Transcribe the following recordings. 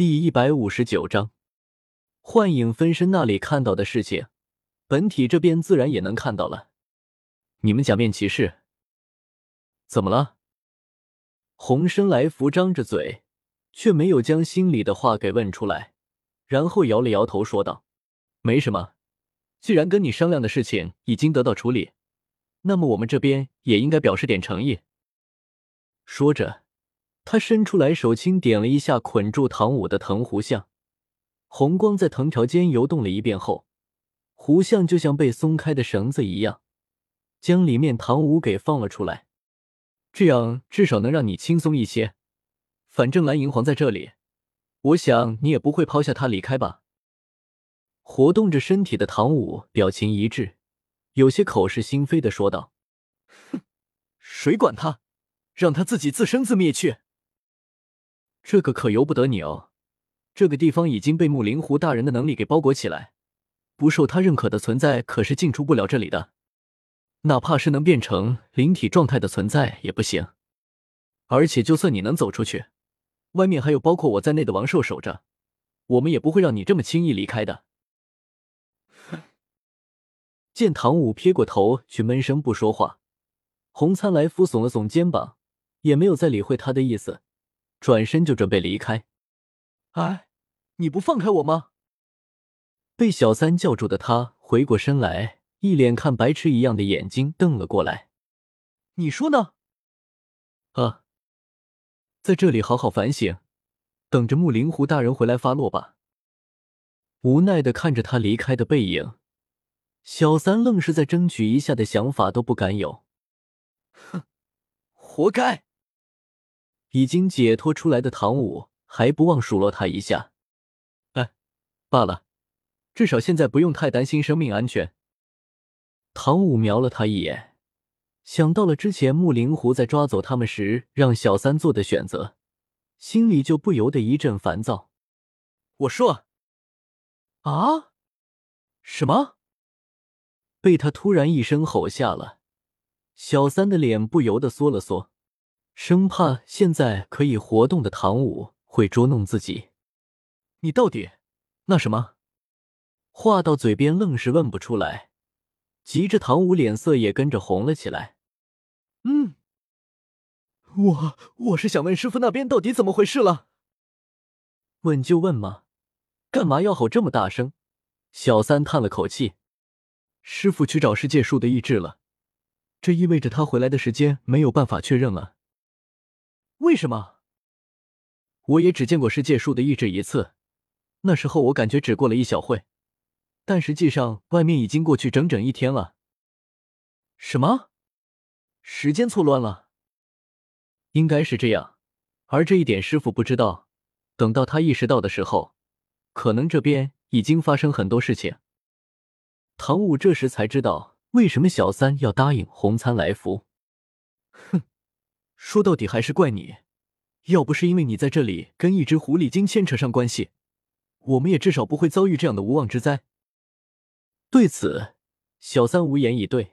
第一百五十九章，幻影分身那里看到的事情，本体这边自然也能看到了。你们假面骑士，怎么了？红生来福张着嘴，却没有将心里的话给问出来，然后摇了摇头说道：“没什么，既然跟你商量的事情已经得到处理，那么我们这边也应该表示点诚意。”说着。他伸出来手，轻点了一下捆住唐舞的藤壶像，红光在藤条间游动了一遍后，壶像就像被松开的绳子一样，将里面唐舞给放了出来。这样至少能让你轻松一些。反正蓝银皇在这里，我想你也不会抛下他离开吧？活动着身体的唐舞表情一致，有些口是心非的说道：“哼，谁管他，让他自己自生自灭去。”这个可由不得你哦，这个地方已经被木灵狐大人的能力给包裹起来，不受他认可的存在可是进出不了这里的，哪怕是能变成灵体状态的存在也不行。而且就算你能走出去，外面还有包括我在内的王兽守着，我们也不会让你这么轻易离开的。见唐舞撇过头去闷声不说话，红参来福耸了耸肩膀，也没有再理会他的意思。转身就准备离开，哎，你不放开我吗？被小三叫住的他回过身来，一脸看白痴一样的眼睛瞪了过来。你说呢？啊，在这里好好反省，等着木灵狐大人回来发落吧。无奈的看着他离开的背影，小三愣是在争取一下的想法都不敢有。哼，活该。已经解脱出来的唐舞还不忘数落他一下，哎，罢了，至少现在不用太担心生命安全。唐舞瞄了他一眼，想到了之前木灵狐在抓走他们时让小三做的选择，心里就不由得一阵烦躁。我说，啊，什么？被他突然一声吼吓了，小三的脸不由得缩了缩。生怕现在可以活动的唐舞会捉弄自己，你到底那什么？话到嘴边愣是问不出来，急着唐舞脸色也跟着红了起来。嗯，我我是想问师傅那边到底怎么回事了。问就问嘛，干嘛要吼这么大声？小三叹了口气，师傅去找世界树的意志了，这意味着他回来的时间没有办法确认了。为什么？我也只见过世界树的意志一次，那时候我感觉只过了一小会，但实际上外面已经过去整整一天了。什么？时间错乱了？应该是这样，而这一点师傅不知道。等到他意识到的时候，可能这边已经发生很多事情。唐舞这时才知道为什么小三要答应红参来福。哼。说到底还是怪你，要不是因为你在这里跟一只狐狸精牵扯上关系，我们也至少不会遭遇这样的无妄之灾。对此，小三无言以对。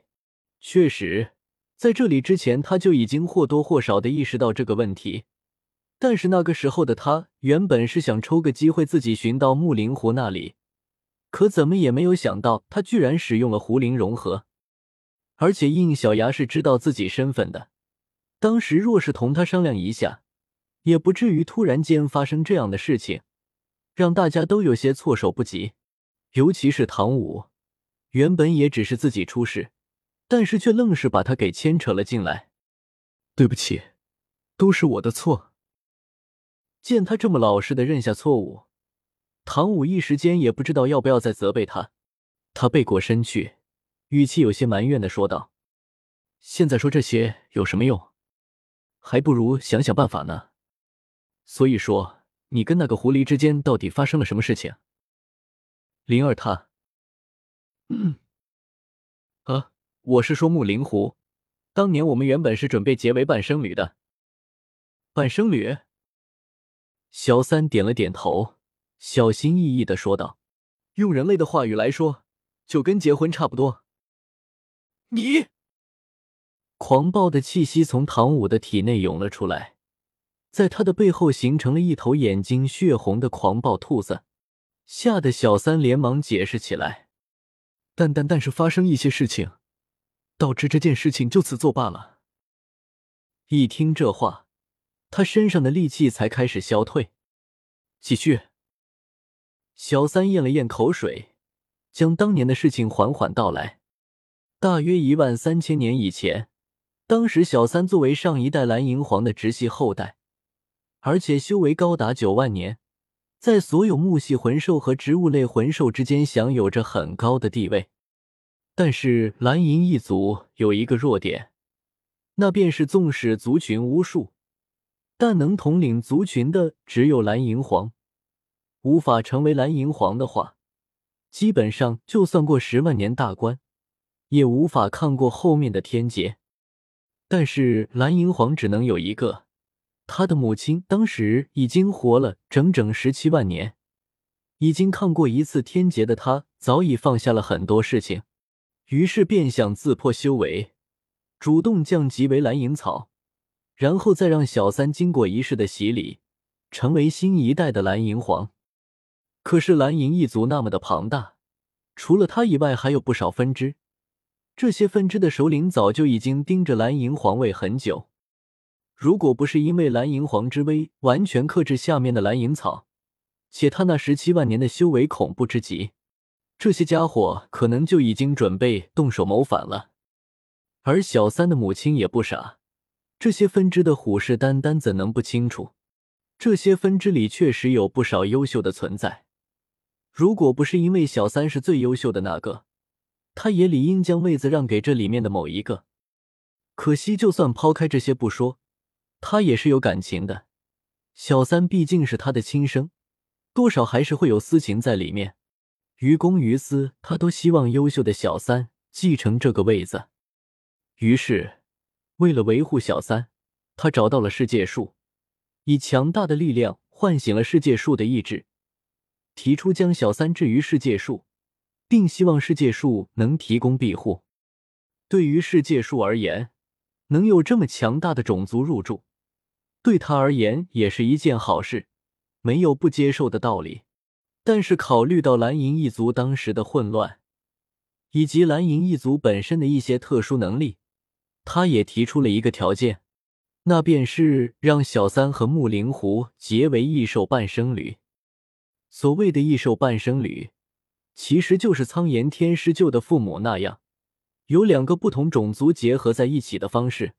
确实，在这里之前，他就已经或多或少的意识到这个问题，但是那个时候的他原本是想抽个机会自己寻到木灵狐那里，可怎么也没有想到他居然使用了狐灵融合，而且应小牙是知道自己身份的。当时若是同他商量一下，也不至于突然间发生这样的事情，让大家都有些措手不及。尤其是唐舞，原本也只是自己出事，但是却愣是把他给牵扯了进来。对不起，都是我的错。见他这么老实的认下错误，唐舞一时间也不知道要不要再责备他。他背过身去，语气有些埋怨的说道：“现在说这些有什么用？”还不如想想办法呢。所以说，你跟那个狐狸之间到底发生了什么事情？灵儿她……嗯，啊，我是说木灵狐。当年我们原本是准备结为半生侣的。半生侣？小三点了点头，小心翼翼的说道：“用人类的话语来说，就跟结婚差不多。”你。狂暴的气息从唐舞的体内涌了出来，在他的背后形成了一头眼睛血红的狂暴兔子，吓得小三连忙解释起来：“但但但是发生一些事情，导致这件事情就此作罢了。”一听这话，他身上的戾气才开始消退。继续。小三咽了咽口水，将当年的事情缓缓道来。大约一万三千年以前，当时小三作为上一代蓝银皇的直系后代，而且修为高达九万年，在所有木系魂兽和植物类魂兽之间享有着很高的地位。但是蓝银一族有一个弱点，那便是纵使族群无数，但能统领族群的只有蓝银皇。无法成为蓝银皇的话，基本上就算过十万年大关。也无法抗过后面的天劫，但是蓝银皇只能有一个。他的母亲当时已经活了整整十七万年，已经抗过一次天劫的他，早已放下了很多事情，于是便想自破修为，主动降级为蓝银草，然后再让小三经过一世的洗礼，成为新一代的蓝银皇。可是蓝银一族那么的庞大，除了他以外，还有不少分支。这些分支的首领早就已经盯着蓝银皇位很久，如果不是因为蓝银皇之威完全克制下面的蓝银草，且他那十七万年的修为恐怖之极，这些家伙可能就已经准备动手谋反了。而小三的母亲也不傻，这些分支的虎视眈眈，怎能不清楚？这些分支里确实有不少优秀的存在，如果不是因为小三是最优秀的那个。他也理应将位子让给这里面的某一个，可惜就算抛开这些不说，他也是有感情的。小三毕竟是他的亲生，多少还是会有私情在里面。于公于私，他都希望优秀的小三继承这个位子。于是，为了维护小三，他找到了世界树，以强大的力量唤醒了世界树的意志，提出将小三置于世界树。并希望世界树能提供庇护。对于世界树而言，能有这么强大的种族入驻，对他而言也是一件好事，没有不接受的道理。但是考虑到蓝银一族当时的混乱，以及蓝银一族本身的一些特殊能力，他也提出了一个条件，那便是让小三和木灵狐结为异兽半生侣。所谓的异兽半生侣。其实就是苍岩天师救的父母那样，有两个不同种族结合在一起的方式。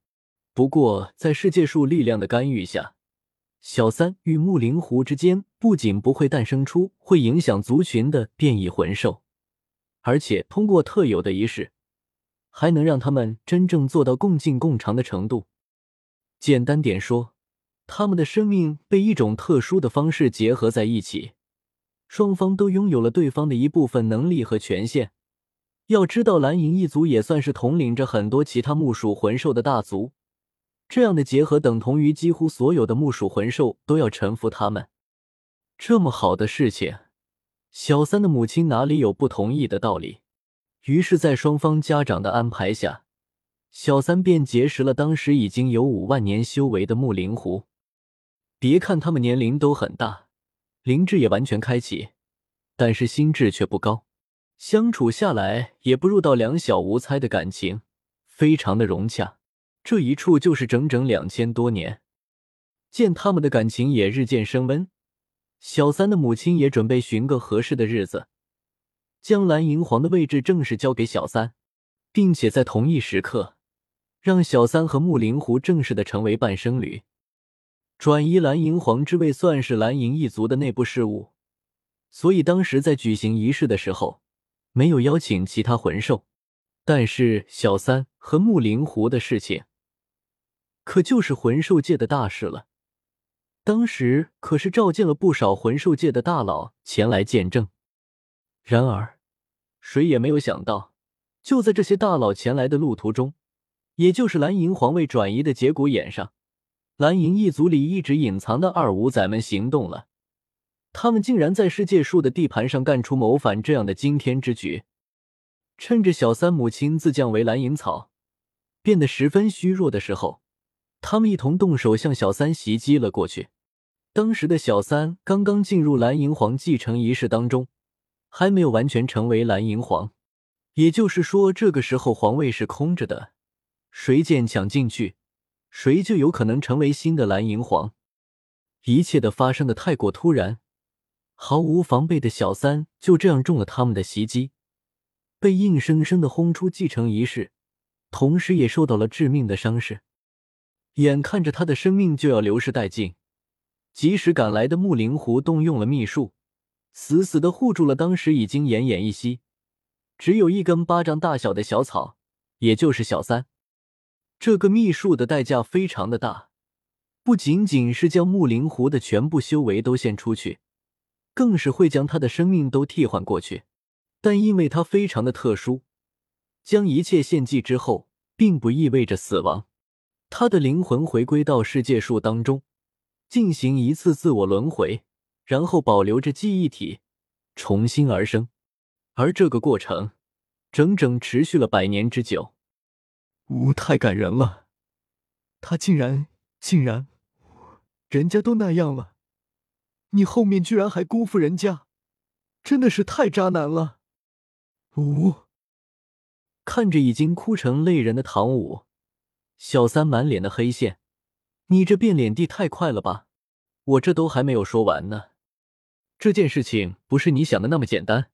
不过，在世界树力量的干预下，小三与木灵狐之间不仅不会诞生出会影响族群的变异魂兽，而且通过特有的仪式，还能让他们真正做到共进共长的程度。简单点说，他们的生命被一种特殊的方式结合在一起。双方都拥有了对方的一部分能力和权限。要知道，蓝银一族也算是统领着很多其他木属魂兽的大族，这样的结合等同于几乎所有的木属魂兽都要臣服他们。这么好的事情，小三的母亲哪里有不同意的道理？于是，在双方家长的安排下，小三便结识了当时已经有五万年修为的木灵狐。别看他们年龄都很大。灵智也完全开启，但是心智却不高，相处下来也不入到两小无猜的感情，非常的融洽。这一处就是整整两千多年，见他们的感情也日渐升温。小三的母亲也准备寻个合适的日子，将蓝银皇的位置正式交给小三，并且在同一时刻，让小三和木灵狐正式的成为半生侣。转移蓝银皇之位算是蓝银一族的内部事务，所以当时在举行仪式的时候，没有邀请其他魂兽。但是小三和木灵狐的事情，可就是魂兽界的大事了。当时可是召见了不少魂兽界的大佬前来见证。然而，谁也没有想到，就在这些大佬前来的路途中，也就是蓝银皇位转移的节骨眼上。蓝银一族里一直隐藏的二五仔们行动了，他们竟然在世界树的地盘上干出谋反这样的惊天之举。趁着小三母亲自降为蓝银草，变得十分虚弱的时候，他们一同动手向小三袭击了过去。当时的小三刚刚进入蓝银皇继承仪式当中，还没有完全成为蓝银皇，也就是说，这个时候皇位是空着的。谁见抢进去，谁就有可能成为新的蓝银皇。一切的发生的太过突然，毫无防备的小三就这样中了他们的袭击，被硬生生的轰出继承仪式，同时也受到了致命的伤势。眼看着他的生命就要流失殆尽，及时赶来的木灵狐动用了秘术，死死的护住了当时已经奄奄一息、只有一根巴掌大小的小草，也就是小三。这个秘术的代价非常的大，不仅仅是将木灵狐的全部修为都献出去，更是会将他的生命都替换过去。但因为他非常的特殊，将一切献祭之后，并不意味着死亡。他的灵魂回归到世界树当中，进行一次自我轮回，然后保留着记忆体，重新而生。而这个过程整整持续了百年之久。呜，太感人了！他竟然，竟然，人家都那样了，你后面居然还辜负人家，真的是太渣男了！呜，看着已经哭成泪人的唐舞。小三满脸的黑线，你这变脸地太快了吧！我这都还没有说完呢。这件事情不是你想的那么简单，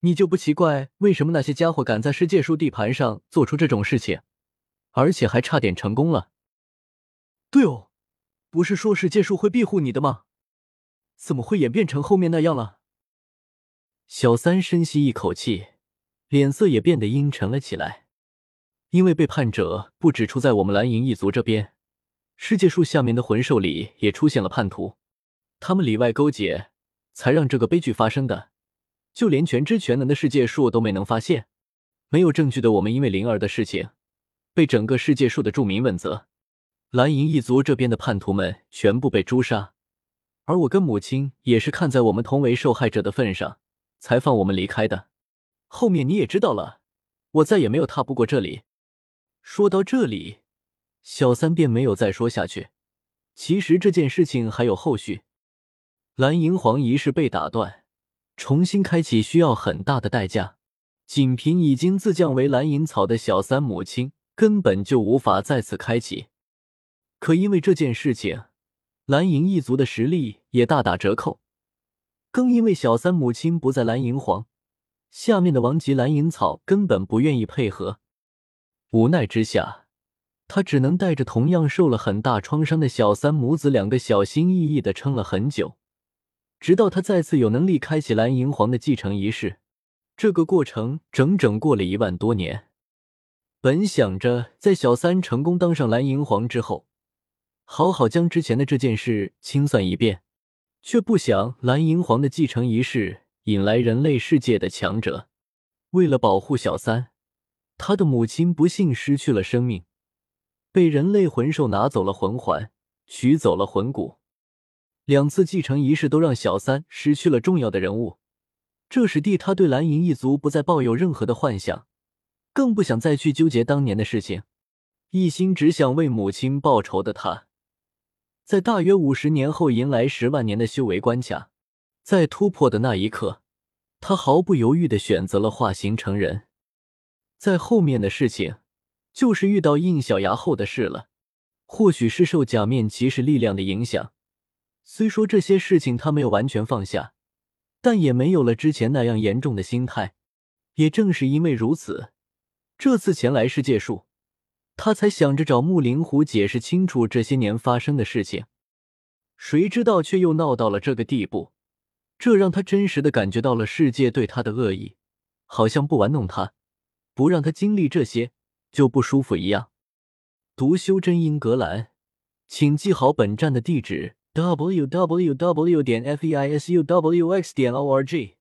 你就不奇怪为什么那些家伙敢在世界树地盘上做出这种事情，而且还差点成功了。对哦，不是说世界树会庇护你的吗？怎么会演变成后面那样了？小三深吸一口气，脸色也变得阴沉了起来。因为背叛者不止出在我们蓝银一族这边，世界树下面的魂兽里也出现了叛徒，他们里外勾结，才让这个悲剧发生的。就连全知全能的世界树都没能发现，没有证据的我们，因为灵儿的事情，被整个世界树的住民问责。蓝银一族这边的叛徒们全部被诛杀，而我跟母亲也是看在我们同为受害者的份上，才放我们离开的。后面你也知道了，我再也没有踏步过这里。说到这里，小三便没有再说下去。其实这件事情还有后续。蓝银皇仪式被打断，重新开启需要很大的代价。仅凭已经自降为蓝银草的小三母亲，根本就无法再次开启。可因为这件事情，蓝银一族的实力也大打折扣。更因为小三母亲不在蓝银皇下面的王级蓝银草根本不愿意配合。无奈之下，他只能带着同样受了很大创伤的小三母子两个小心翼翼的撑了很久，直到他再次有能力开启蓝银皇的继承仪式。这个过程整整过了一万多年。本想着在小三成功当上蓝银皇之后，好好将之前的这件事清算一遍，却不想蓝银皇的继承仪式引来人类世界的强者，为了保护小三。他的母亲不幸失去了生命，被人类魂兽拿走了魂环，取走了魂骨。两次继承仪式都让小三失去了重要的人物，这使地他对蓝银一族不再抱有任何的幻想，更不想再去纠结当年的事情，一心只想为母亲报仇的他，在大约五十年后迎来十万年的修为关卡，在突破的那一刻，他毫不犹豫的选择了化形成人。在后面的事情，就是遇到印小牙后的事了。或许是受假面骑士力量的影响，虽说这些事情他没有完全放下，但也没有了之前那样严重的心态。也正是因为如此，这次前来世界树，他才想着找木灵狐解释清楚这些年发生的事情。谁知道却又闹到了这个地步，这让他真实的感觉到了世界对他的恶意，好像不玩弄他。不让他经历这些就不舒服一样。读修真英格兰，请记好本站的地址：w w w. 点 f e i s u w x. 点 o r g。